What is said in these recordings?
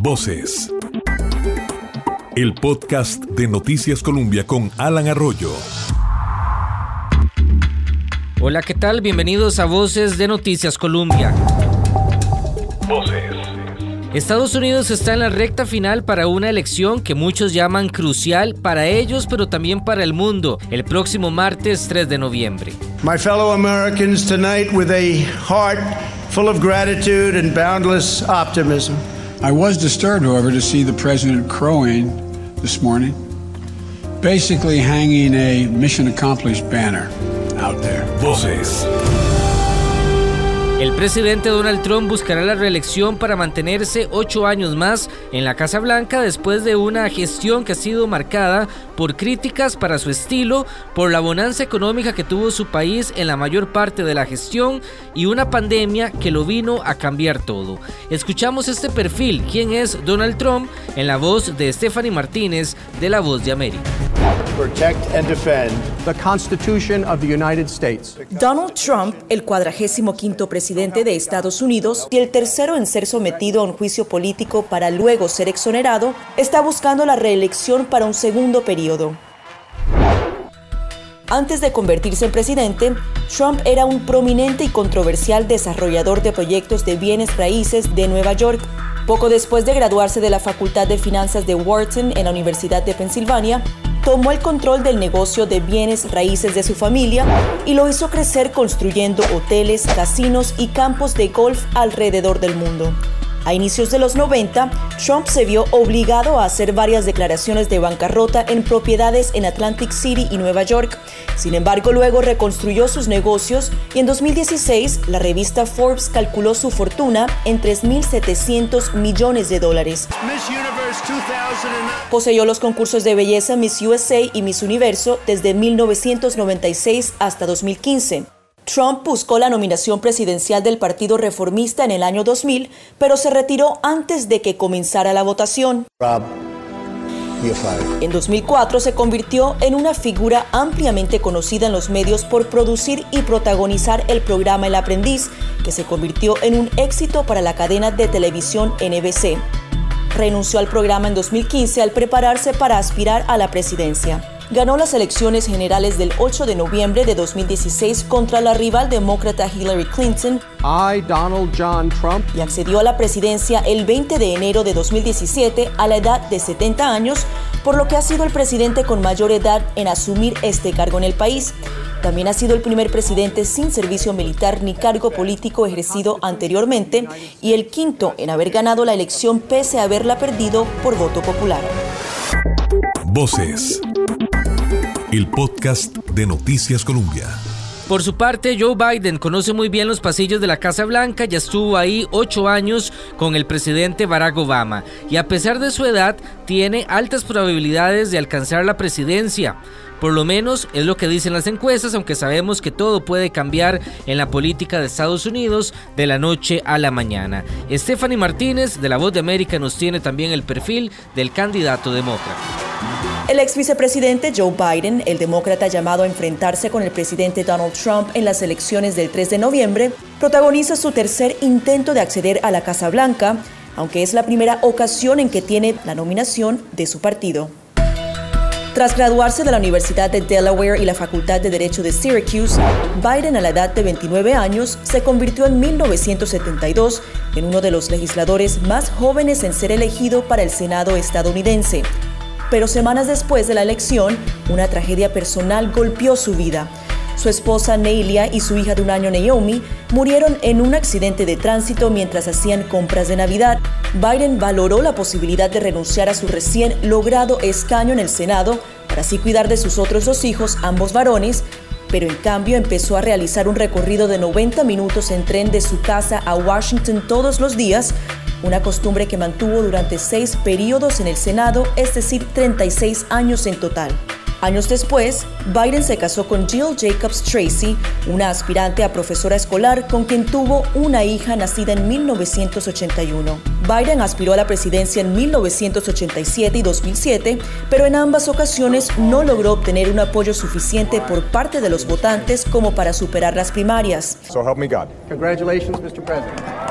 Voces. El podcast de Noticias Colombia con Alan Arroyo. Hola, ¿qué tal? Bienvenidos a Voces de Noticias Colombia. Voces. Estados Unidos está en la recta final para una elección que muchos llaman crucial para ellos, pero también para el mundo, el próximo martes 3 de noviembre. My fellow Americans, tonight with a heart full of gratitude and boundless optimism. I was disturbed, however, to see the president crowing this morning, basically hanging a mission accomplished banner out there. Voces. El presidente Donald Trump buscará la reelección para mantenerse ocho años más en la Casa Blanca después de una gestión que ha sido marcada por críticas para su estilo, por la bonanza económica que tuvo su país en la mayor parte de la gestión y una pandemia que lo vino a cambiar todo. Escuchamos este perfil, quién es Donald Trump, en la voz de Stephanie Martínez de La Voz de América. protect and defend the Constitution of the United States. Donald Trump, el cuadragésimo quinto presidente de Estados Unidos y el tercero en ser sometido a un juicio político para luego ser exonerado, está buscando la reelección para un segundo periodo. Antes de convertirse en presidente, Trump era un prominente y controversial desarrollador de proyectos de bienes raíces de Nueva York. Poco después de graduarse de la Facultad de Finanzas de Wharton en la Universidad de Pensilvania, tomó el control del negocio de bienes raíces de su familia y lo hizo crecer construyendo hoteles, casinos y campos de golf alrededor del mundo. A inicios de los 90, Trump se vio obligado a hacer varias declaraciones de bancarrota en propiedades en Atlantic City y Nueva York. Sin embargo, luego reconstruyó sus negocios y en 2016 la revista Forbes calculó su fortuna en 3.700 millones de dólares. Poseyó los concursos de belleza Miss USA y Miss Universo desde 1996 hasta 2015. Trump buscó la nominación presidencial del Partido Reformista en el año 2000, pero se retiró antes de que comenzara la votación. Rob. En 2004 se convirtió en una figura ampliamente conocida en los medios por producir y protagonizar el programa El Aprendiz, que se convirtió en un éxito para la cadena de televisión NBC. Renunció al programa en 2015 al prepararse para aspirar a la presidencia. Ganó las elecciones generales del 8 de noviembre de 2016 contra la rival demócrata Hillary Clinton I, Donald John Trump, y accedió a la presidencia el 20 de enero de 2017 a la edad de 70 años, por lo que ha sido el presidente con mayor edad en asumir este cargo en el país. También ha sido el primer presidente sin servicio militar ni cargo político ejercido anteriormente y el quinto en haber ganado la elección pese a haberla perdido por voto popular. Voces. El podcast de Noticias Colombia. Por su parte, Joe Biden conoce muy bien los pasillos de la Casa Blanca, ya estuvo ahí ocho años con el presidente Barack Obama y a pesar de su edad tiene altas probabilidades de alcanzar la presidencia. Por lo menos es lo que dicen las encuestas, aunque sabemos que todo puede cambiar en la política de Estados Unidos de la noche a la mañana. Stephanie Martínez de La Voz de América nos tiene también el perfil del candidato demócrata. El ex vicepresidente Joe Biden, el demócrata llamado a enfrentarse con el presidente Donald Trump en las elecciones del 3 de noviembre, protagoniza su tercer intento de acceder a la Casa Blanca, aunque es la primera ocasión en que tiene la nominación de su partido. Tras graduarse de la Universidad de Delaware y la Facultad de Derecho de Syracuse, Biden a la edad de 29 años se convirtió en 1972 en uno de los legisladores más jóvenes en ser elegido para el Senado estadounidense. Pero semanas después de la elección, una tragedia personal golpeó su vida. Su esposa Neilia y su hija de un año Naomi murieron en un accidente de tránsito mientras hacían compras de Navidad. Biden valoró la posibilidad de renunciar a su recién logrado escaño en el Senado para así cuidar de sus otros dos hijos, ambos varones, pero en cambio empezó a realizar un recorrido de 90 minutos en tren de su casa a Washington todos los días, una costumbre que mantuvo durante seis periodos en el Senado, es decir, 36 años en total. Años después, Biden se casó con Jill Jacobs Tracy, una aspirante a profesora escolar con quien tuvo una hija nacida en 1981. Biden aspiró a la presidencia en 1987 y 2007, pero en ambas ocasiones no logró obtener un apoyo suficiente por parte de los votantes como para superar las primarias. so help me God. Congratulations, Mr. President.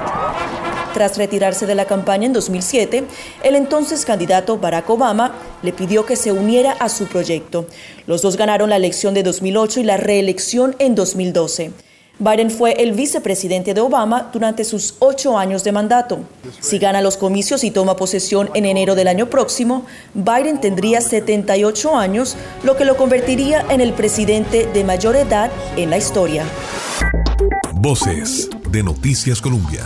Tras retirarse de la campaña en 2007, el entonces candidato Barack Obama le pidió que se uniera a su proyecto. Los dos ganaron la elección de 2008 y la reelección en 2012. Biden fue el vicepresidente de Obama durante sus ocho años de mandato. Si gana los comicios y toma posesión en enero del año próximo, Biden tendría 78 años, lo que lo convertiría en el presidente de mayor edad en la historia. Voces de Noticias Colombia.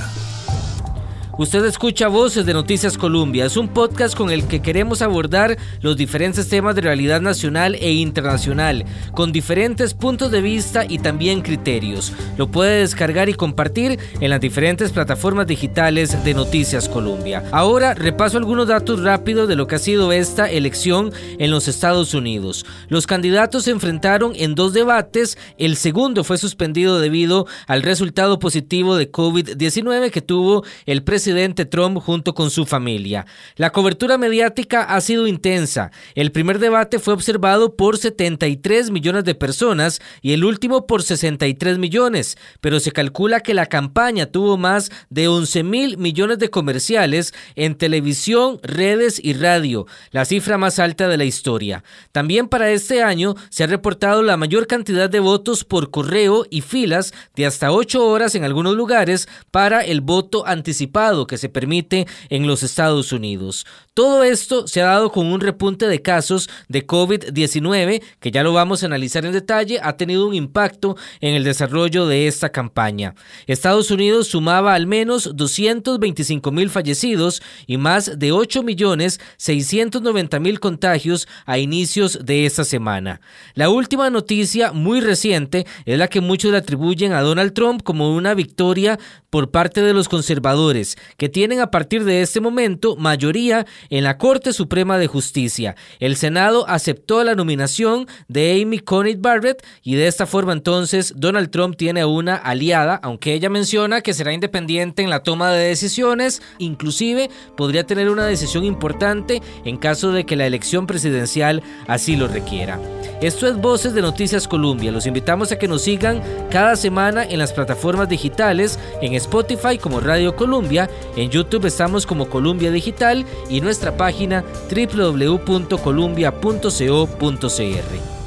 Usted escucha Voces de Noticias Colombia. Es un podcast con el que queremos abordar los diferentes temas de realidad nacional e internacional, con diferentes puntos de vista y también criterios. Lo puede descargar y compartir en las diferentes plataformas digitales de Noticias Colombia. Ahora repaso algunos datos rápidos de lo que ha sido esta elección en los Estados Unidos. Los candidatos se enfrentaron en dos debates. El segundo fue suspendido debido al resultado positivo de COVID-19 que tuvo el presidente Trump junto con su familia. La cobertura mediática ha sido intensa. El primer debate fue observado por 73 millones de personas y el último por 63 millones, pero se calcula que la campaña tuvo más de 11 mil millones de comerciales en televisión, redes y radio, la cifra más alta de la historia. También para este año se ha reportado la mayor cantidad de votos por correo y filas de hasta 8 horas en algunos lugares para el voto anticipado que se permite en los Estados Unidos. Todo esto se ha dado con un repunte de casos de COVID-19 que ya lo vamos a analizar en detalle, ha tenido un impacto en el desarrollo de esta campaña. Estados Unidos sumaba al menos 225 mil fallecidos y más de 8 millones 690 mil contagios a inicios de esta semana. La última noticia muy reciente es la que muchos le atribuyen a Donald Trump como una victoria por parte de los conservadores, que tienen a partir de este momento mayoría en la Corte Suprema de Justicia. El Senado aceptó la nominación de Amy Coney Barrett y de esta forma entonces Donald Trump tiene una aliada, aunque ella menciona que será independiente en la toma de decisiones, inclusive podría tener una decisión importante en caso de que la elección presidencial así lo requiera. Esto es Voces de Noticias Colombia. Los invitamos a que nos sigan cada semana en las plataformas digitales, en Spotify como Radio Colombia, en YouTube estamos como Columbia Digital y nuestra página www.columbia.co.cr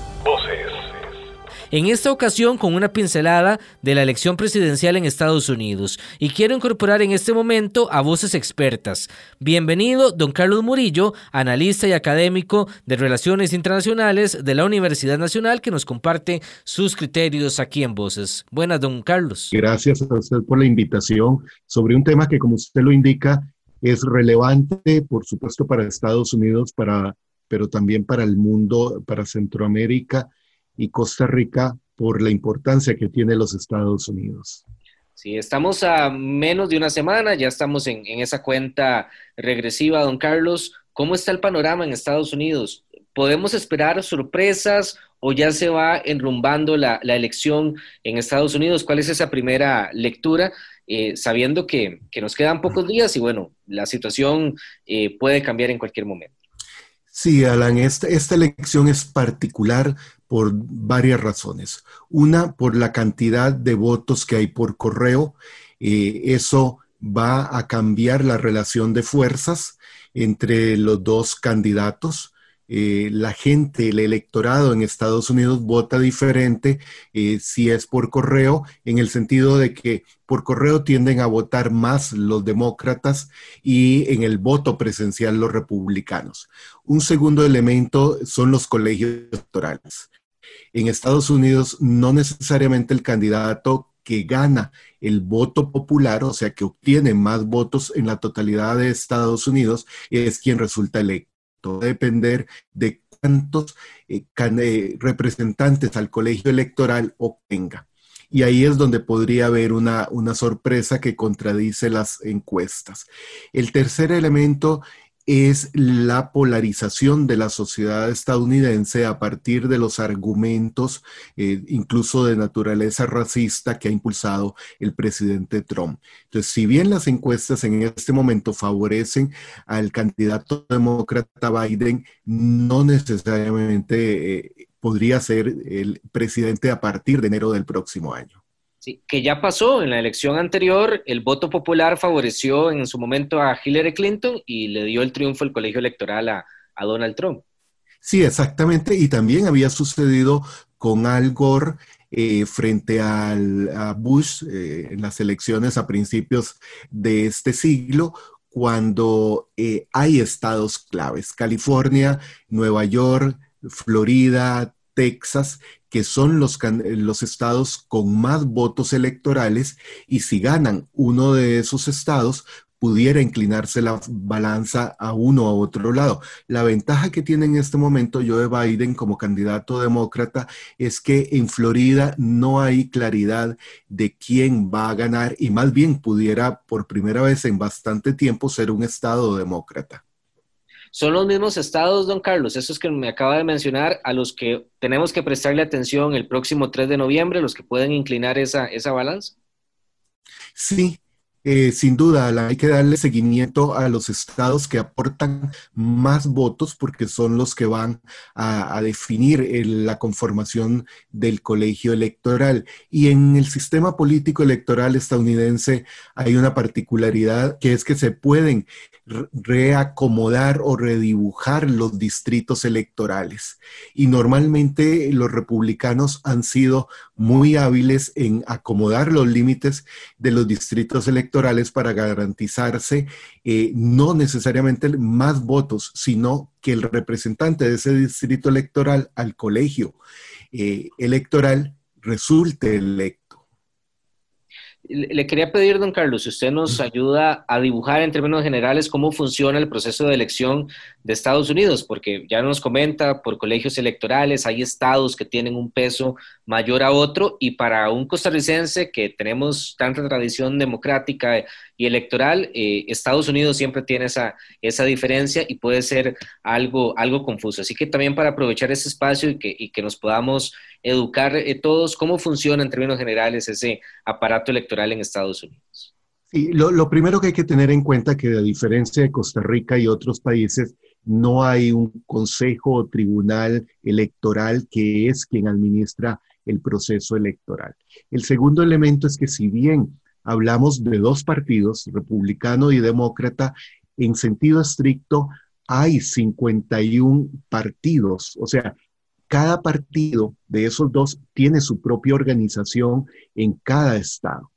en esta ocasión con una pincelada de la elección presidencial en Estados Unidos. Y quiero incorporar en este momento a voces expertas. Bienvenido, don Carlos Murillo, analista y académico de Relaciones Internacionales de la Universidad Nacional, que nos comparte sus criterios aquí en Voces. Buenas, don Carlos. Gracias a usted por la invitación sobre un tema que, como usted lo indica, es relevante, por supuesto, para Estados Unidos, para, pero también para el mundo, para Centroamérica y Costa Rica por la importancia que tiene los Estados Unidos. Sí, estamos a menos de una semana, ya estamos en, esa cuenta regresiva, don Carlos. ¿Cómo está el panorama en Estados Unidos? ¿Podemos esperar sorpresas o ya se va enrumbando la, elección en Estados Unidos? ¿Cuál es esa primera lectura? Eh, sabiendo que, nos quedan pocos días y bueno, la situación eh, puede cambiar en cualquier momento. Sí, Alan, esta, esta elección es particular por varias razones. Una, por la cantidad de votos que hay por correo. Eh, eso va a cambiar la relación de fuerzas entre los dos candidatos. Eh, la gente, el electorado en Estados Unidos vota diferente eh, si es por correo, en el sentido de que por correo tienden a votar más los demócratas y en el voto presencial los republicanos. Un segundo elemento son los colegios electorales. En Estados Unidos no necesariamente el candidato que gana el voto popular, o sea, que obtiene más votos en la totalidad de Estados Unidos, es quien resulta electo depender de cuántos eh, eh, representantes al colegio electoral obtenga. Y ahí es donde podría haber una, una sorpresa que contradice las encuestas. El tercer elemento es la polarización de la sociedad estadounidense a partir de los argumentos, eh, incluso de naturaleza racista, que ha impulsado el presidente Trump. Entonces, si bien las encuestas en este momento favorecen al candidato demócrata Biden, no necesariamente eh, podría ser el presidente a partir de enero del próximo año. Que ya pasó. En la elección anterior, el voto popular favoreció en su momento a Hillary Clinton y le dio el triunfo al colegio electoral a, Donald Trump. Sí, exactamente, y también había sucedido con Al Gore eh, frente a Bush eh, en las elecciones a principios de este siglo, cuando eh, hay estados claves, California, Nueva York, Florida, Texas, que son los, los, estados con más votos electorales y si ganan uno de esos estados, pudiera inclinarse la balanza a uno a otro lado. La ventaja que tiene en este momento Joe Biden como candidato demócrata es que en Florida no hay claridad de quién va a ganar y más bien pudiera por primera vez en bastante tiempo ser un estado demócrata. Son los mismos estados, don Carlos, esos que me acaba de mencionar, a los que tenemos que prestarle atención el próximo 3 de noviembre, los que pueden inclinar esa, esa balanza. Sí, eh, sin duda, hay que darle seguimiento a los estados que aportan más votos porque son los que van a, definir la conformación del colegio electoral. Y en el sistema político electoral estadounidense hay una particularidad que es que se pueden reacomodar o redibujar los distritos electorales. Y normalmente los republicanos han sido muy hábiles en acomodar los límites de los distritos electorales para garantizarse eh, no necesariamente más votos, sino que el representante de ese distrito electoral al colegio eh, electoral resulte electo. Le quería pedir, don Carlos, si usted nos ayuda a dibujar en términos generales cómo funciona el proceso de elección de Estados Unidos, porque ya nos comenta por colegios electorales, hay estados que tienen un peso mayor a otro y para un costarricense que tenemos tanta tradición democrática y electoral, eh, Estados Unidos siempre tiene esa, esa diferencia y puede ser algo, algo confuso. Así que también para aprovechar ese espacio y que, y que nos podamos educar eh, todos, ¿cómo funciona en términos generales ese aparato electoral en Estados Unidos? Sí, lo, lo primero que hay que tener en cuenta que a diferencia de Costa Rica y otros países, no hay un consejo o tribunal electoral que es quien administra el proceso electoral. El segundo elemento es que si bien hablamos de dos partidos, republicano y demócrata, en sentido estricto hay 51 partidos, o sea, cada partido de esos dos tiene su propia organización en cada estado.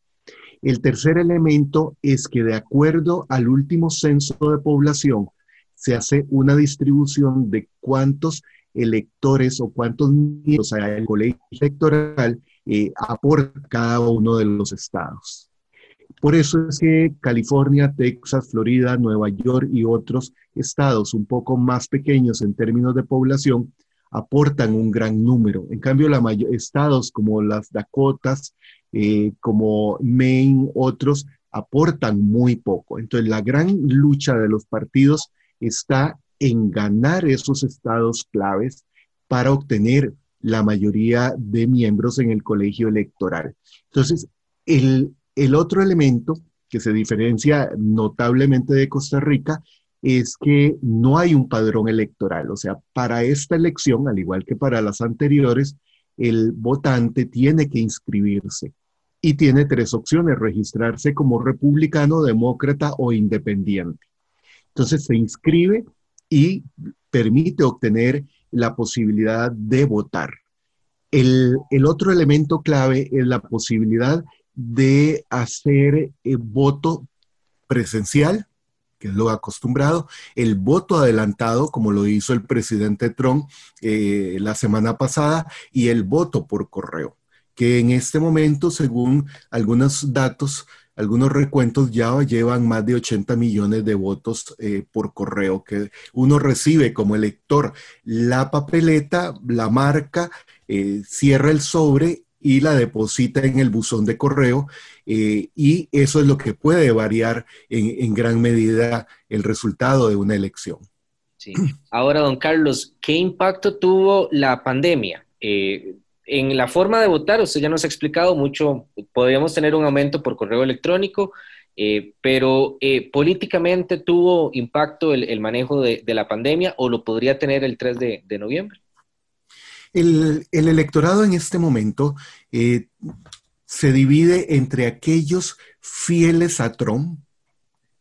El tercer elemento es que de acuerdo al último censo de población, se hace una distribución de cuántos electores o cuántos miembros hay el colegio electoral eh, aporta cada uno de los estados. Por eso es que California, Texas, Florida, Nueva York y otros estados un poco más pequeños en términos de población aportan un gran número. En cambio, la estados como las Dakotas, eh, como Maine, otros, aportan muy poco. Entonces, la gran lucha de los partidos está en ganar esos estados claves para obtener la mayoría de miembros en el colegio electoral. Entonces, el, el otro elemento que se diferencia notablemente de Costa Rica es que no hay un padrón electoral. O sea, para esta elección, al igual que para las anteriores, el votante tiene que inscribirse y tiene tres opciones, registrarse como republicano, demócrata o independiente. Entonces se inscribe y permite obtener la posibilidad de votar. El, otro elemento clave es la posibilidad de hacer eh, voto presencial, que es lo acostumbrado, el voto adelantado, como lo hizo el presidente Trump eh, la semana pasada, y el voto por correo, que en este momento, según algunos datos, algunos recuentos ya llevan más de 80 millones de votos eh, por correo que uno recibe como elector. La papeleta, la marca, eh, cierra el sobre y la deposita en el buzón de correo eh, y eso es lo que puede variar en, gran medida el resultado de una elección. Sí. Ahora, don Carlos, ¿qué impacto tuvo la pandemia? En la forma de votar, usted ya nos ha explicado mucho, podríamos tener un aumento por correo electrónico, eh, pero eh, políticamente tuvo impacto el, manejo de, la pandemia o lo podría tener el 3 de, noviembre. El, electorado en este momento eh, se divide entre aquellos fieles a Trump,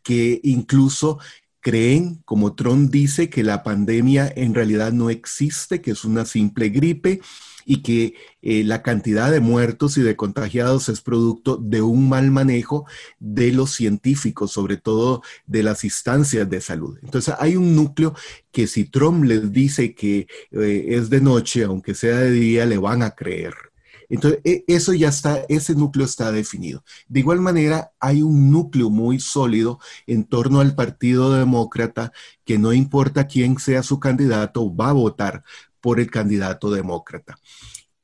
que incluso creen, como Trump dice, que la pandemia en realidad no existe, que es una simple gripe y que eh, la cantidad de muertos y de contagiados es producto de un mal manejo de los científicos, sobre todo de las instancias de salud. Entonces hay un núcleo que si Trump les dice que eh, es de noche, aunque sea de día, le van a creer. Entonces, e, eso ya está, ese núcleo está definido. De igual manera, hay un núcleo muy sólido en torno al Partido Demócrata que no importa quién sea su candidato, va a votar por el candidato demócrata.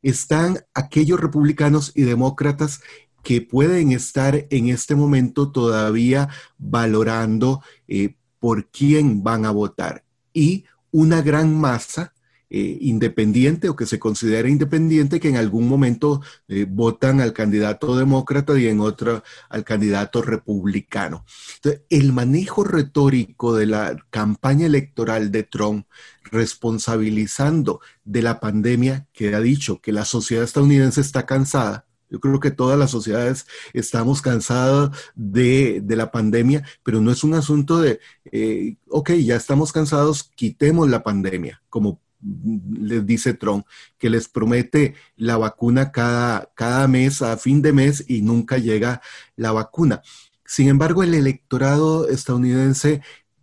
Están aquellos republicanos y demócratas que pueden estar en este momento todavía valorando eh, por quién van a votar y una gran masa eh, independiente o que se considera independiente que en algún momento eh, votan al candidato demócrata y en otro al candidato republicano. Entonces, el manejo retórico de la campaña electoral de Trump responsabilizando de la pandemia que ha dicho que la sociedad estadounidense está cansada, yo creo que todas las sociedades estamos cansadas de, la pandemia, pero no es un asunto de, eh, ok, ya estamos cansados, quitemos la pandemia, como les dice Trump, que les promete la vacuna cada, cada mes, a fin de mes, y nunca llega la vacuna. Sin embargo, el electorado estadounidense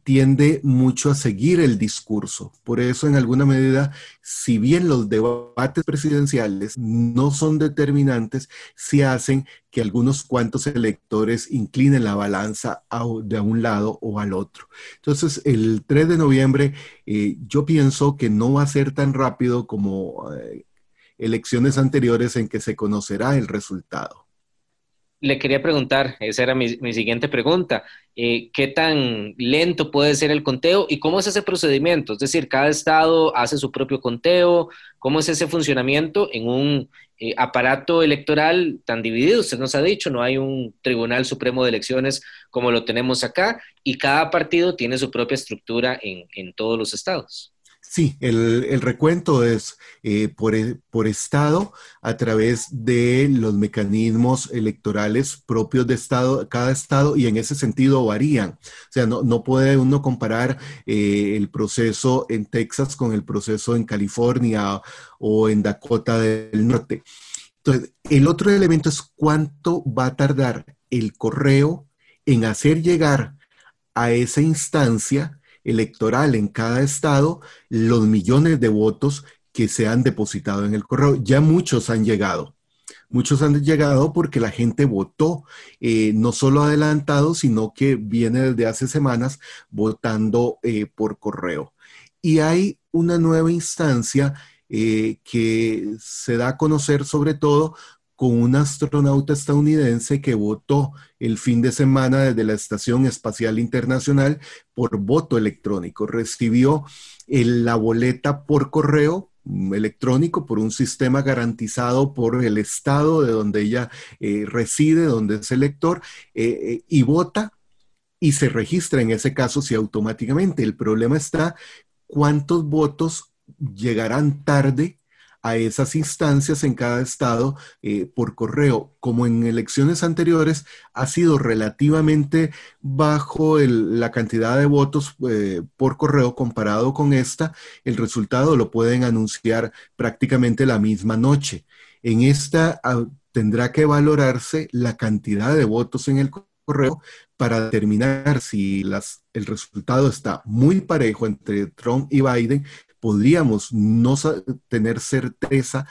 tiende mucho a seguir el discurso. Por eso, en alguna medida, si bien los debates presidenciales no son determinantes, sí hacen que algunos cuantos electores inclinen la balanza de un lado o al otro. Entonces, el 3 de noviembre, eh, yo pienso que no va a ser tan rápido como eh, elecciones anteriores en que se conocerá el resultado le quería preguntar, esa era mi, siguiente pregunta, eh, ¿qué tan lento puede ser el conteo y cómo es ese procedimiento? Es decir, cada estado hace su propio conteo, ¿cómo es ese funcionamiento en un eh, aparato electoral tan dividido? Usted nos ha dicho, no hay un Tribunal Supremo de Elecciones como lo tenemos acá y cada partido tiene su propia estructura en todos los estados. Sí, el, recuento es eh, por, e, por, estado a través de los mecanismos electorales propios de estado, cada estado y en ese sentido varían. O sea, no, puede uno comparar eh, el proceso en Texas con el proceso en California o en Dakota del Norte. Entonces, el otro elemento es cuánto va a tardar el correo en hacer llegar a esa instancia electoral en cada estado los millones de votos que se han depositado en el correo. Ya muchos han llegado. Muchos han llegado porque la gente votó, eh, no solo adelantado, sino que viene desde hace semanas votando eh, por correo. Y hay una nueva instancia eh, que se da a conocer sobre todo con un astronauta estadounidense que votó el fin de semana desde la Estación Espacial Internacional por voto electrónico. Recibió la boleta por correo mm, electrónico por un sistema garantizado por el estado de donde ella eh, reside, donde es elector, eh, eh, y vota y se registra en ese caso si automáticamente. El problema está cuántos votos llegarán tarde a esas instancias en cada estado eh, por correo, como en elecciones anteriores, ha sido relativamente bajo la cantidad de votos eh, por correo comparado con esta, el resultado lo pueden anunciar prácticamente la misma noche. En esta ah, tendrá que valorarse la cantidad de votos en el correo para determinar si las, el resultado está muy parejo entre Trump y Biden podríamos no tener certeza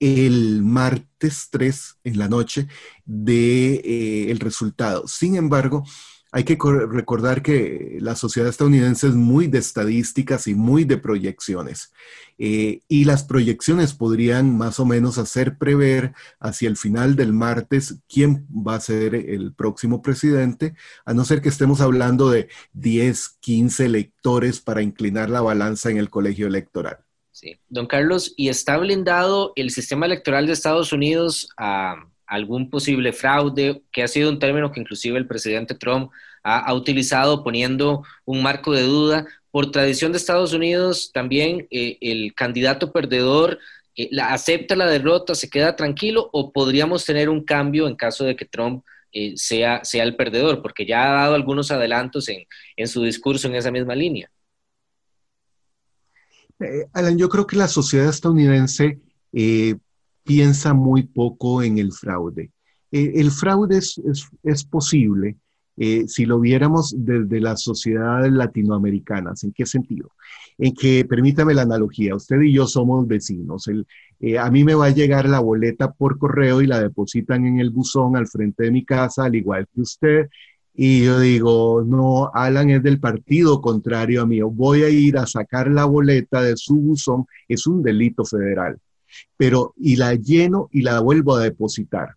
el martes 3 en la noche de eh, el resultado. Sin embargo, hay que recordar que la sociedad estadounidense es muy de estadísticas y muy de proyecciones. Eh, y las proyecciones podrían más o menos hacer prever hacia el final del martes quién va a ser el próximo presidente, a no ser que estemos hablando de 10, 15 electores para inclinar la balanza en el colegio electoral. Sí, don Carlos, ¿y está blindado el sistema electoral de Estados Unidos a algún posible fraude, que ha sido un término que inclusive el presidente Trump ha, utilizado poniendo un marco de duda. Por tradición de Estados Unidos, también eh, el candidato perdedor eh, acepta la derrota, se queda tranquilo o podríamos tener un cambio en caso de que Trump eh, sea, sea el perdedor, porque ya ha dado algunos adelantos en, en su discurso en esa misma línea. Alan, yo creo que la sociedad estadounidense piensa muy poco en el fraude. el fraude es, es posible, eh, si lo viéramos desde las sociedades latinoamericanas. ¿En qué sentido? En que, permítame la analogía, usted y yo somos vecinos. Eh, a mí me va a llegar la boleta por correo y la depositan en el buzón al frente de mi casa, al igual que usted. Y yo digo, no, Alan es del partido contrario a mí. Voy a ir a sacar la boleta de su buzón. Es un delito federal. Pero, y la lleno y la vuelvo a depositar.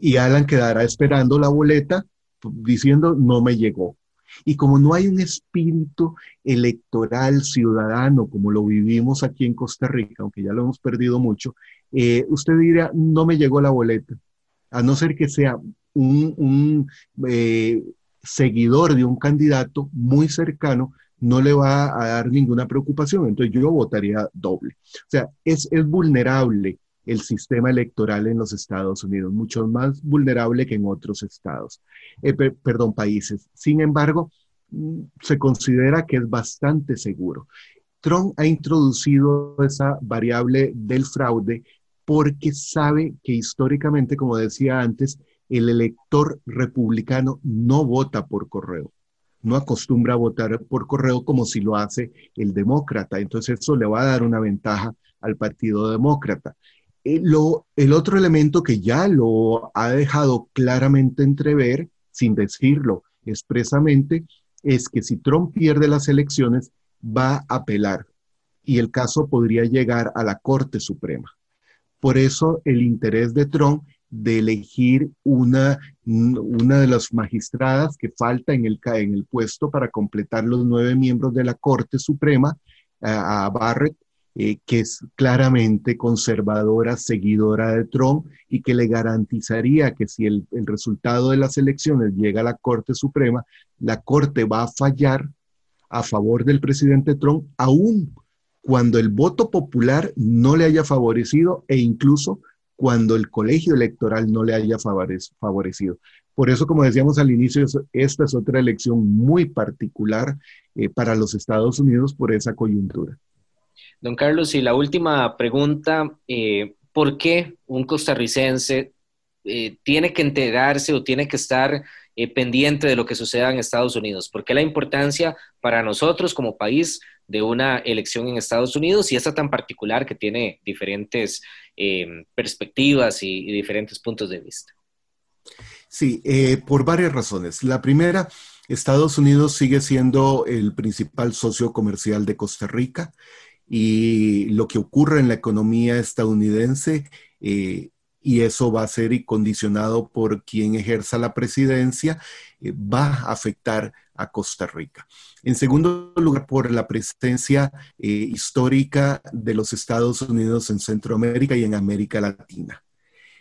Y Alan quedará esperando la boleta diciendo no me llegó. Y como no hay un espíritu electoral ciudadano como lo vivimos aquí en Costa Rica, aunque ya lo hemos perdido mucho, eh, usted diría, no me llegó la boleta, a no ser que sea un, eh, seguidor de un candidato muy cercano, no le va a dar ninguna preocupación. Entonces yo votaría doble. O sea, es, es vulnerable el sistema electoral en los Estados Unidos, mucho más vulnerable que en otros estados, eh, perdón, países. Sin embargo, mm, se considera que es bastante seguro. Trump ha introducido esa variable del fraude porque sabe que históricamente, como decía antes, el elector republicano no vota por correo, no acostumbra a votar por correo como si lo hace el demócrata. Entonces eso le va a dar una ventaja al Partido Demócrata. Eh, el otro elemento que ya lo ha dejado claramente entrever, sin decirlo expresamente, es que si Trump pierde las elecciones, va a apelar y el caso podría llegar a la Corte Suprema. Por eso el interés de Trump de elegir una, una de las magistradas que falta en el, en el puesto para completar los nueve miembros de la Corte Suprema, a Barrett, eh, que es claramente conservadora, seguidora de Trump y que le garantizaría que si el, el, resultado de las elecciones llega a la Corte Suprema, la Corte va a fallar a favor del presidente Trump, aún cuando el voto popular no le haya favorecido e incluso cuando el colegio electoral no le haya favorecido. Por eso, como decíamos al inicio, esta es otra elección muy particular eh, para los Estados Unidos por esa coyuntura. Don Carlos, y la última pregunta, eh, ¿por qué un costarricense eh, tiene que enterarse o tiene que estar pendiente de lo que suceda en Estados Unidos? ¿Por qué la importancia para nosotros como país de una elección en Estados Unidos y esta tan particular que tiene diferentes perspectivas y, y, diferentes puntos de vista? Sí, por varias razones. La primera, Estados Unidos sigue siendo el principal socio comercial de Costa Rica y lo que ocurre en la economía estadounidense eh, y eso va a ser condicionado por quien ejerza la presidencia, eh, va a afectar a Costa Rica. En segundo lugar, por la presencia eh, histórica de los Estados Unidos en Centroamérica y en América Latina.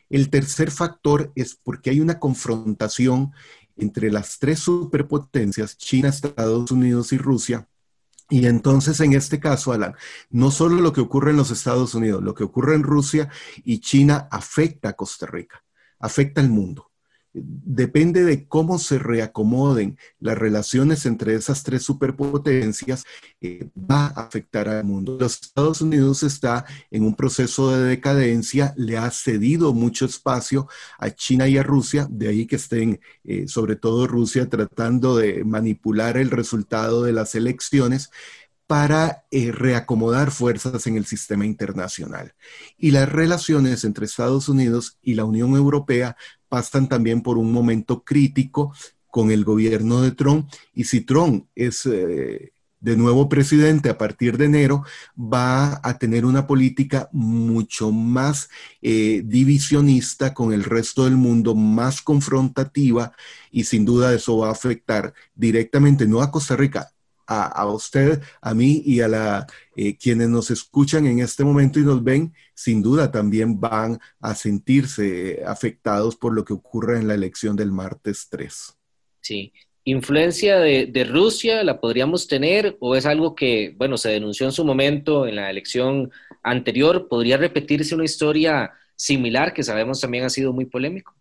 El tercer factor es porque hay una confrontación entre las tres superpotencias, China, Estados Unidos y Rusia, y entonces, en este caso, Alan, no solo lo que ocurre en los Estados Unidos, lo que ocurre en Rusia y China afecta a Costa Rica, afecta al mundo depende de cómo se reacomoden las relaciones entre esas tres superpotencias, eh, va a afectar al mundo. Los Estados Unidos está en un proceso de decadencia, le ha cedido mucho espacio a China y a Rusia, de ahí que estén, eh, sobre todo Rusia, tratando de manipular el resultado de las elecciones para eh, reacomodar fuerzas en el sistema internacional. Y las relaciones entre Estados Unidos y la Unión Europea pasan también por un momento crítico con el gobierno de Trump. Y si Trump es eh, de nuevo presidente a partir de enero, va a tener una política mucho más eh, divisionista con el resto del mundo, más confrontativa y sin duda eso va a afectar directamente no a Costa Rica, a, usted, a mí y a la, eh, quienes nos escuchan en este momento y nos ven, sin duda también van a sentirse afectados por lo que ocurre en la elección del martes 3. Sí. ¿Influencia de, de, Rusia la podríamos tener o es algo que, bueno, se denunció en su momento en la elección anterior, ¿podría repetirse una historia similar que sabemos también ha sido muy polémico?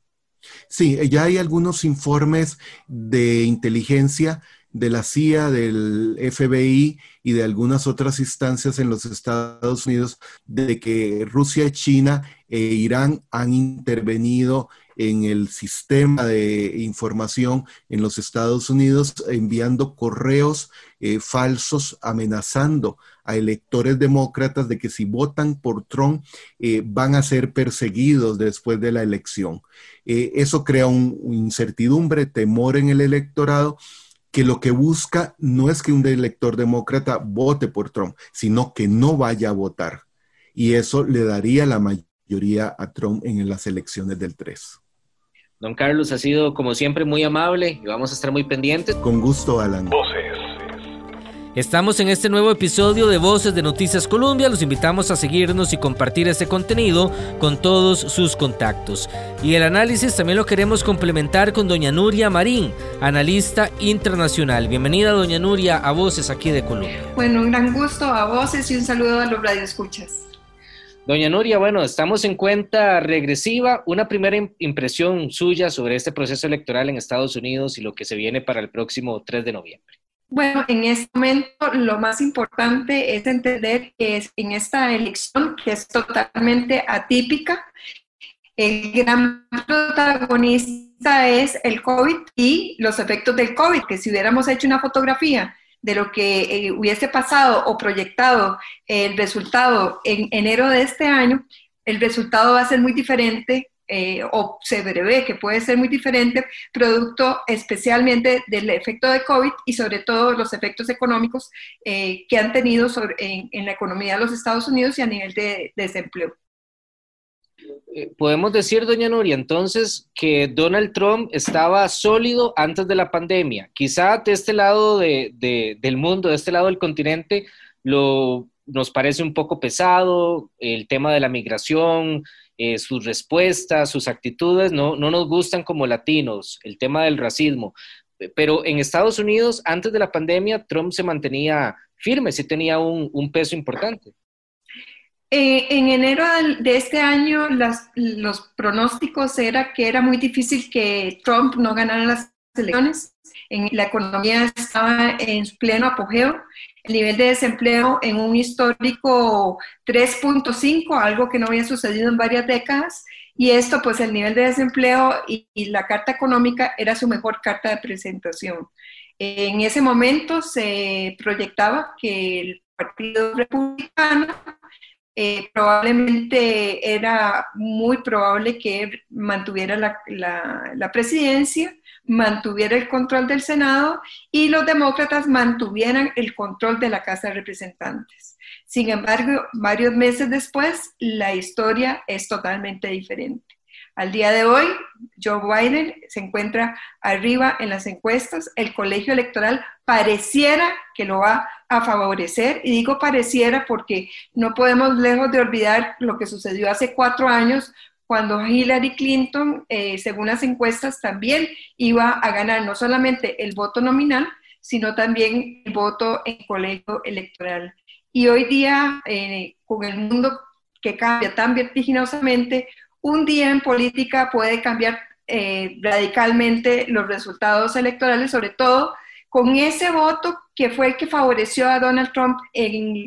Sí, ya hay algunos informes de inteligencia de la CIA, del FBI y de algunas otras instancias en los Estados Unidos de que Rusia, China e Irán han intervenido en el sistema de información en los Estados Unidos enviando correos eh, falsos amenazando a electores demócratas de que si votan por Trump eh, van a ser perseguidos después de la elección. Eh, eso crea un, incertidumbre, temor en el electorado que lo que busca no es que un elector demócrata vote por Trump, sino que no vaya a votar. Y eso le daría la mayoría a Trump en las elecciones del 3. Don Carlos ha sido como siempre muy amable y vamos a estar muy pendientes. Con gusto, Alan. Estamos en este nuevo episodio de Voces de Noticias Colombia. Los invitamos a seguirnos y compartir este contenido con todos sus contactos. Y el análisis también lo queremos complementar con doña Nuria Marín, analista internacional. Bienvenida, doña Nuria, a Voces aquí de Colombia. Bueno, un gran gusto a Voces y un saludo a los radioescuchas. Doña Nuria, bueno, estamos en cuenta regresiva. Una primera impresión suya sobre este proceso electoral en Estados Unidos y lo que se viene para el próximo 3 de noviembre. Bueno, en este momento lo más importante es entender que es en esta elección, que es totalmente atípica, el gran protagonista es el COVID y los efectos del COVID, que si hubiéramos hecho una fotografía de lo que eh, hubiese pasado o proyectado el resultado en enero de este año, el resultado va a ser muy diferente eh, o se prevé que puede ser muy diferente, producto especialmente del efecto de COVID y sobre todo los efectos económicos eh, que han tenido sobre, en, la economía de los Estados Unidos y a nivel de, desempleo. Eh, podemos decir, doña Nuria, entonces que Donald Trump estaba sólido antes de la pandemia. Quizá de este lado del mundo, de este lado del continente, lo, nos parece un poco pesado el tema de la migración, eh, sus respuestas, sus actitudes no, no nos gustan como latinos, el tema del racismo. Pero en Estados Unidos, antes de la pandemia, Trump se mantenía firme, sí tenía un, peso importante. Eh, en enero de este año, los pronósticos era que era muy difícil que Trump no ganara las elecciones. La economía estaba en pleno apogeo nivel de desempleo en un histórico 3.5, algo que no había sucedido en varias décadas, y esto, pues el nivel de desempleo y, la carta económica era su mejor carta de presentación. En ese momento se proyectaba que el Partido Republicano eh, probablemente era muy probable que mantuviera la, la presidencia mantuviera el control del Senado y los demócratas mantuvieran el control de la Casa de Representantes. Sin embargo, varios meses después, la historia es totalmente diferente. Al día de hoy, Joe Biden se encuentra arriba en las encuestas. El colegio electoral pareciera que lo va a favorecer. Y digo pareciera porque no podemos lejos de olvidar lo que sucedió hace cuatro años cuando Hillary Clinton, eh, según las encuestas, también iba a ganar no solamente el voto nominal, sino también el voto en colegio electoral. Y hoy día, eh, con el mundo que cambia tan vertiginosamente, un día en política puede cambiar eh, radicalmente los resultados electorales, sobre todo con ese voto que fue el que favoreció a Donald Trump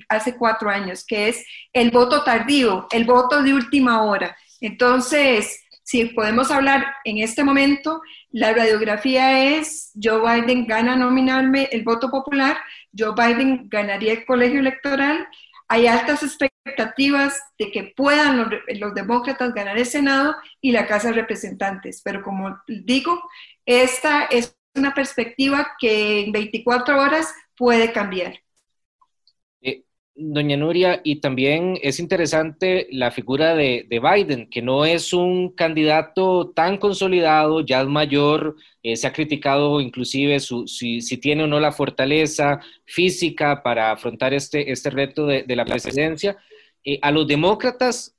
hace cuatro años, que es el voto tardío, el voto de última hora. Entonces, si podemos hablar en este momento, la radiografía es Joe Biden gana nominalmente el voto popular, Joe Biden ganaría el colegio electoral, hay altas expectativas de que puedan los, demócratas ganar el Senado y la Casa de Representantes, pero como digo, esta es una perspectiva que en 24 horas puede cambiar. Doña Nuria, y también es interesante la figura de, Biden, que no es un candidato tan consolidado, ya es mayor, eh, se ha criticado inclusive si, tiene o no la fortaleza física para afrontar este, este reto de, la presidencia. Eh, a los demócratas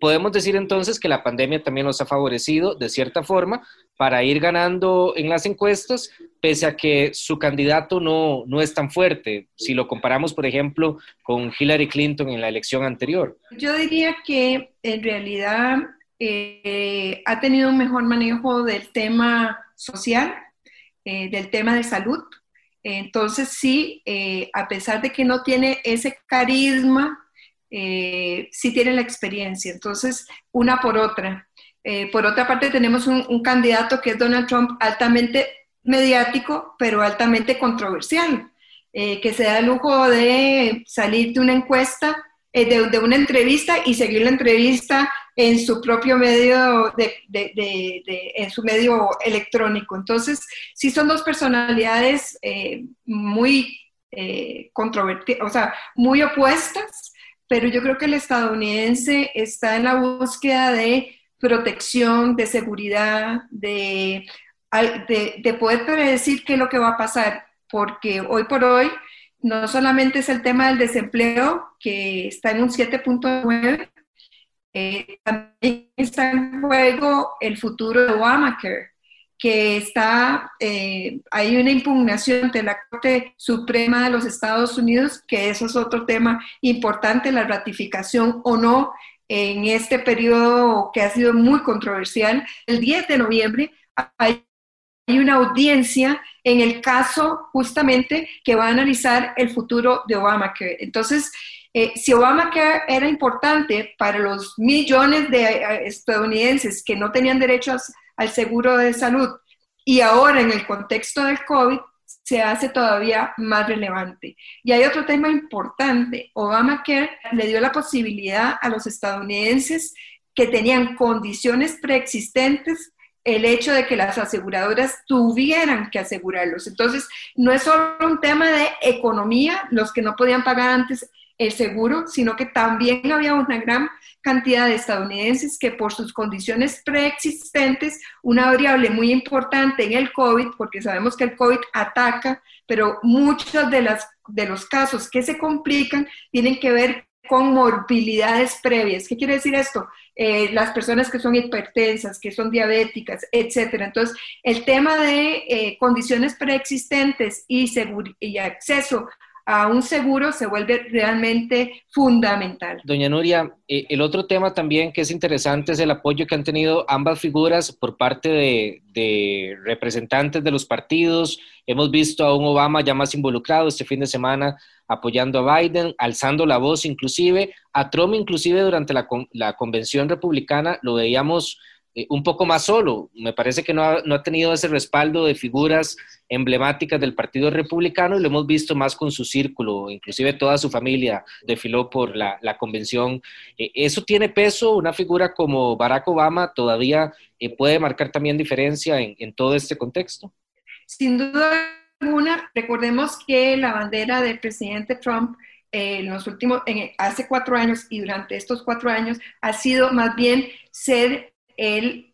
podemos decir entonces que la pandemia también los ha favorecido de cierta forma para ir ganando en las encuestas, pese a que su candidato no, no es tan fuerte, si lo comparamos, por ejemplo, con Hillary Clinton en la elección anterior. Yo diría que en realidad eh, ha tenido un mejor manejo del tema social, eh, del tema de salud. Entonces sí, a pesar de que no tiene ese carisma eh, sí tienen la experiencia. Entonces, una por otra. Eh, por otra parte, tenemos un, candidato que es Donald Trump altamente mediático, pero altamente controversial, eh, que se da el lujo de salir de una encuesta, de, una entrevista y seguir la entrevista en su propio medio, en su medio electrónico. Entonces, sí son dos personalidades muy controvertidas, o sea, muy opuestas, pero yo creo que el estadounidense está en la búsqueda de protección, de seguridad, de, de, poder predecir qué es lo que va a pasar, porque hoy por hoy no solamente es el tema del desempleo, que está en un 7.9, eh, también está en juego el futuro de Obamacare que está, eh, hay una impugnación ante la Corte Suprema de los Estados Unidos, que eso es otro tema importante, la ratificación o no en este periodo que ha sido muy controversial. El 10 de noviembre hay una audiencia en el caso justamente que va a analizar el futuro de Obamacare. Entonces, eh, si Obamacare era importante para los millones de eh, estadounidenses que no tenían derecho a, al seguro de salud y ahora en el contexto del COVID se hace todavía más relevante. Y hay otro tema importante. Obamacare le dio la posibilidad a los estadounidenses que tenían condiciones preexistentes el hecho de que las aseguradoras tuvieran que asegurarlos. Entonces, no es solo un tema de economía, los que no podían pagar antes el seguro, sino que también había una gran cantidad de estadounidenses que por sus condiciones preexistentes, una variable muy importante en el COVID, porque sabemos que el COVID ataca, pero muchos de, las, de los casos que se complican tienen que ver con morbilidades previas. ¿Qué quiere decir esto? Eh, las personas que son hipertensas, que son diabéticas, etcétera. Entonces, el tema de eh, condiciones preexistentes y, y acceso a un seguro se vuelve realmente fundamental. Doña Nuria, eh, el otro tema también que es interesante es el apoyo que han tenido ambas figuras por parte de, representantes de los partidos. Hemos visto a un Obama ya más involucrado este fin de semana apoyando a Biden, alzando la voz inclusive, a Trump inclusive durante la, la convención republicana lo veíamos eh, un poco más solo. Me parece que no ha, no ha, tenido ese respaldo de figuras emblemáticas del Partido Republicano y lo hemos visto más con su círculo, inclusive toda su familia desfiló por la, la convención. Eh, ¿Eso tiene peso? ¿Una figura como Barack Obama todavía eh, puede marcar también diferencia en, en, todo este contexto? Sin duda alguna, recordemos que la bandera del presidente Trump en los últimos, en, hace cuatro años y durante estos cuatro años ha sido más bien ser el,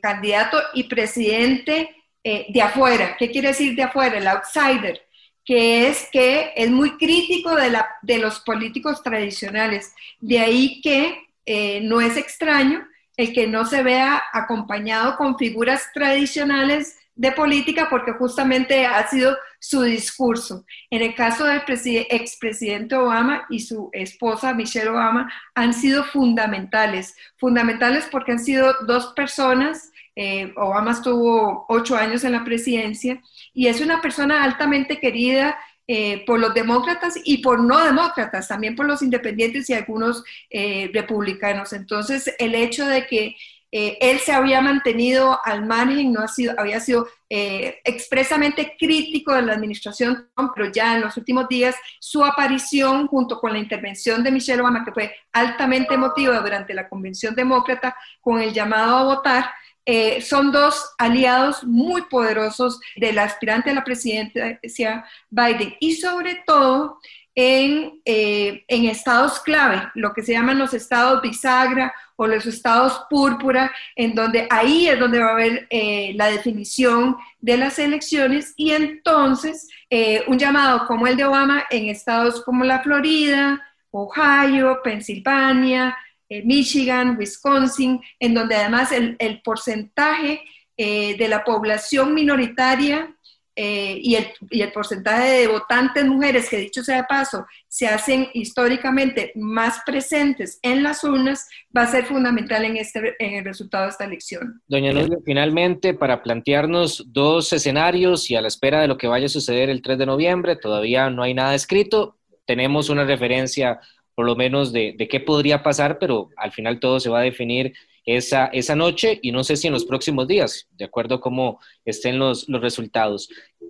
candidato y presidente eh, de afuera. ¿Qué quiere decir de afuera? El outsider, que es que es muy crítico de, la, de los políticos tradicionales. De ahí que eh, no es extraño el que no se vea acompañado con figuras tradicionales de política porque justamente ha sido su discurso. En el caso del expresidente Obama y su esposa Michelle Obama han sido fundamentales, fundamentales porque han sido dos personas, eh, Obama estuvo ocho años en la presidencia y es una persona altamente querida eh, por los demócratas y por no demócratas, también por los independientes y algunos eh, republicanos. Entonces, el hecho de que eh, él se había mantenido al margen, no ha sido, había sido eh, expresamente crítico de la administración Trump, pero ya en los últimos días su aparición junto con la intervención de Michelle Obama, que fue altamente emotiva durante la convención demócrata, con el llamado a votar, eh, son dos aliados muy poderosos del aspirante a la presidencia Biden y sobre todo en, en estados clave, lo que se llaman los estados bisagra o los estados púrpura, en donde ahí es donde va a haber eh, la definición de las elecciones y entonces eh, un llamado como el de Obama en estados como la Florida, Ohio, Pensilvania, eh, Michigan, Wisconsin, en donde además el, porcentaje eh, de la población minoritaria eh, y, el, porcentaje de votantes mujeres, que dicho sea de paso, se hacen históricamente más presentes en las urnas, va a ser fundamental en, este, en el resultado de esta elección. Doña Nuria, finalmente, para plantearnos dos escenarios y a la espera de lo que vaya a suceder el 3 de noviembre, todavía no hay nada escrito, tenemos una referencia por lo menos de, qué podría pasar, pero al final todo se va a definir esa, esa noche y no sé si en los próximos días, de acuerdo a cómo estén los, los resultados.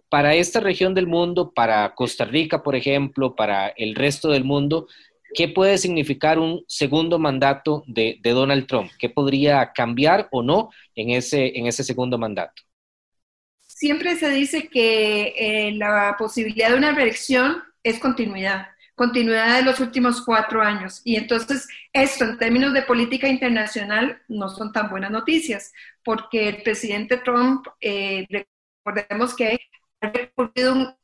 Para esta región del mundo, para Costa Rica, por ejemplo, para el resto del mundo, ¿qué puede significar un segundo mandato de, Donald Trump? ¿Qué podría cambiar o no en ese, en ese segundo mandato? Siempre se dice que eh, la posibilidad de una reelección es continuidad continuidad de los últimos cuatro años. Y entonces esto en términos de política internacional no son tan buenas noticias, porque el presidente Trump, eh, recordemos que ha recurrido un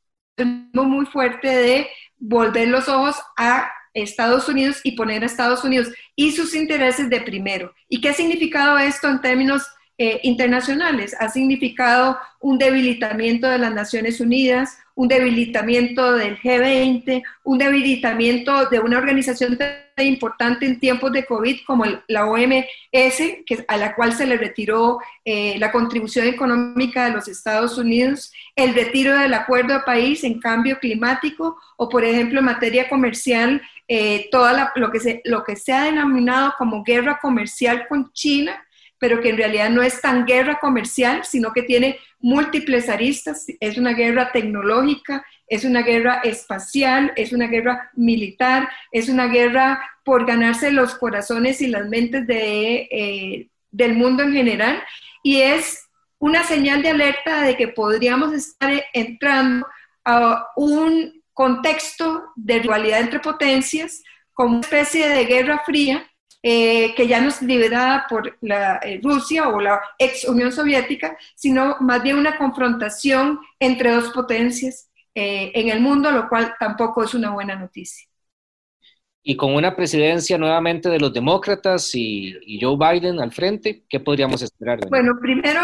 muy fuerte de volver los ojos a Estados Unidos y poner a Estados Unidos y sus intereses de primero. ¿Y qué ha significado esto en términos eh, internacionales? Ha significado un debilitamiento de las Naciones Unidas, un debilitamiento del G20, un debilitamiento de una organización tan importante en tiempos de COVID como la OMS, que, a la cual se le retiró eh, la contribución económica de los Estados Unidos, el retiro del Acuerdo de País en Cambio Climático o, por ejemplo, en materia comercial, eh, toda lo, lo que se ha denominado como guerra comercial con China, pero que en realidad no es tan guerra comercial, sino que tiene múltiples aristas, es una guerra tecnológica, es una guerra espacial, es una guerra militar, es una guerra por ganarse los corazones y las mentes eh, del mundo en general. Y es una señal de alerta de que podríamos estar entrando a un contexto de rivalidad entre potencias, como una especie de guerra fría eh, que ya no es liderada por la, eh, Rusia o la ex Unión Soviética, sino más bien una confrontación entre dos potencias eh, en el mundo, lo cual tampoco es una buena noticia. Y con una presidencia nuevamente de los demócratas y, Joe Biden al frente, ¿qué podríamos esperar? Bueno, primero,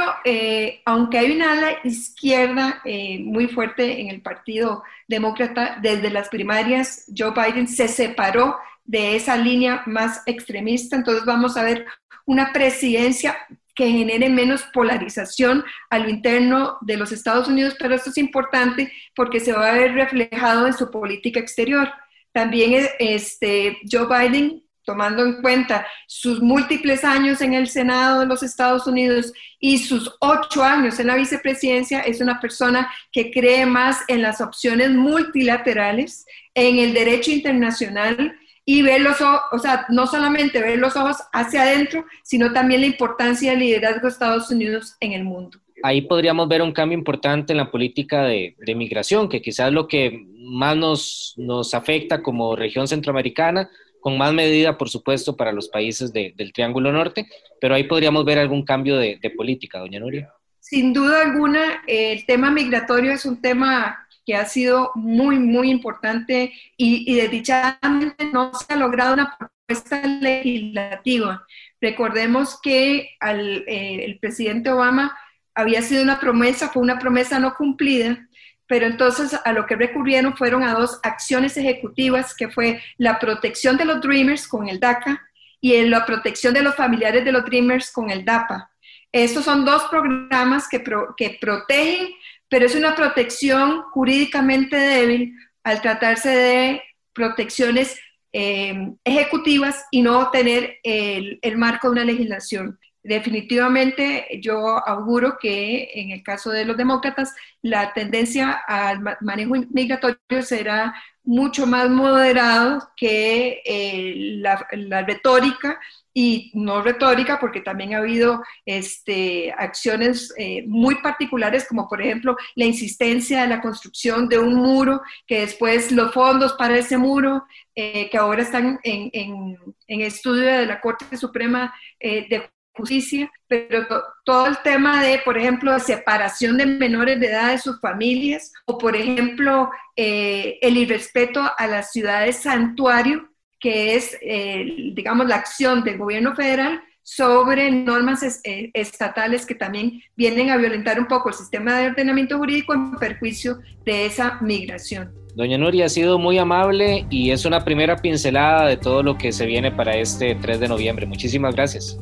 aunque hay una ala izquierda muy fuerte en el Partido Demócrata, desde las primarias Joe Biden se separó de esa línea más extremista. Entonces vamos a ver una presidencia que genere menos polarización a lo interno de los Estados Unidos, pero esto es importante porque se va a ver reflejado en su política exterior. También este, Joe Biden, tomando en cuenta sus múltiples años en el Senado de los Estados Unidos y sus ocho años en la vicepresidencia, es una persona que cree más en las opciones multilaterales, en el derecho internacional, y ver los ojos, o sea, no solamente ver los ojos hacia adentro, sino también la importancia del liderazgo de Estados Unidos en el mundo. Ahí podríamos ver un cambio importante en la política de, de migración, que quizás lo que más nos, nos afecta como región centroamericana, con más medida, por supuesto, para los países del Triángulo Norte, pero ahí podríamos ver algún cambio de, de política, doña Nuria. Sin duda alguna, el tema migratorio es un tema que ha sido muy, muy importante y, y desdichadamente no se ha logrado una propuesta legislativa. Recordemos que al, eh, el presidente Obama había sido una promesa, fue una promesa no cumplida, pero entonces a lo que recurrieron fueron a dos acciones ejecutivas, que fue la protección de los Dreamers con el DACA y la protección de los familiares de los Dreamers con el DAPA. Estos son dos programas que, que protegen pero es una protección jurídicamente débil al tratarse de protecciones eh, ejecutivas y no tener el, el, marco de una legislación. Definitivamente yo auguro que en el caso de los demócratas la tendencia al manejo migratorio será mucho más moderado que eh, la, la, retórica y no retórica, porque también ha habido este, acciones eh, muy particulares, como por ejemplo la insistencia de la construcción de un muro, que después los fondos para ese muro, eh, que ahora están en, en, en, estudio de la Corte Suprema eh, de Justicia, pero todo el tema de, por ejemplo, separación de menores de edad de sus familias, o por ejemplo, el irrespeto a las ciudades santuario, que es, eh, digamos, la acción del gobierno federal sobre normas eh, estatales que también vienen a violentar un poco el sistema de ordenamiento jurídico en perjuicio de esa migración. Doña Nuria ha sido muy amable y es una primera pincelada de todo lo que se viene para este 3 de noviembre. Muchísimas gracias.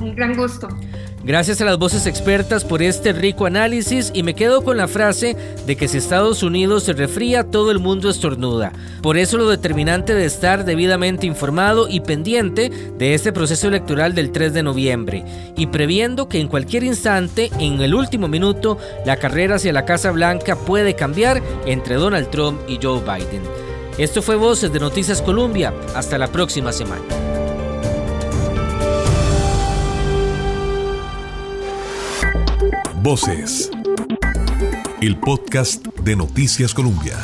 Un gran gusto. Gracias a las voces expertas por este rico análisis y me quedo con la frase de que si Estados Unidos se refría, todo el mundo estornuda. Por eso lo determinante de estar debidamente informado y pendiente de este proceso electoral del 3 de noviembre y previendo que en cualquier instante, en el último minuto, la carrera hacia la Casa Blanca puede cambiar entre Donald Trump y Joe Biden. Esto fue Voces de Noticias Colombia. Hasta la próxima semana. Voces. El podcast de Noticias Colombia.